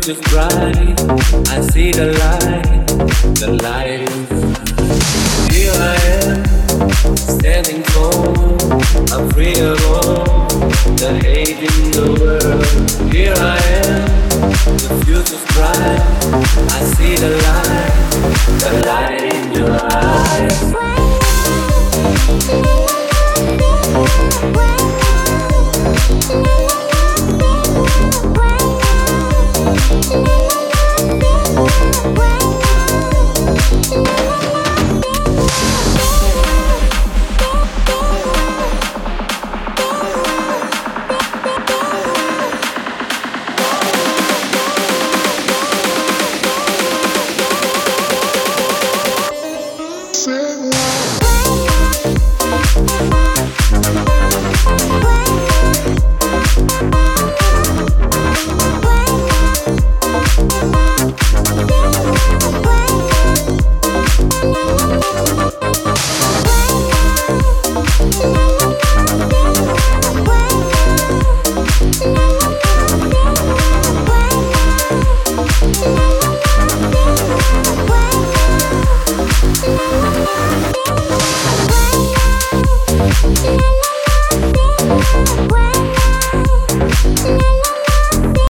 the future's bright. I see the light, the light. Here I am, standing tall. I'm free of all the hate in the world. Here I am, the future's bright. I see the light, the light in your eyes.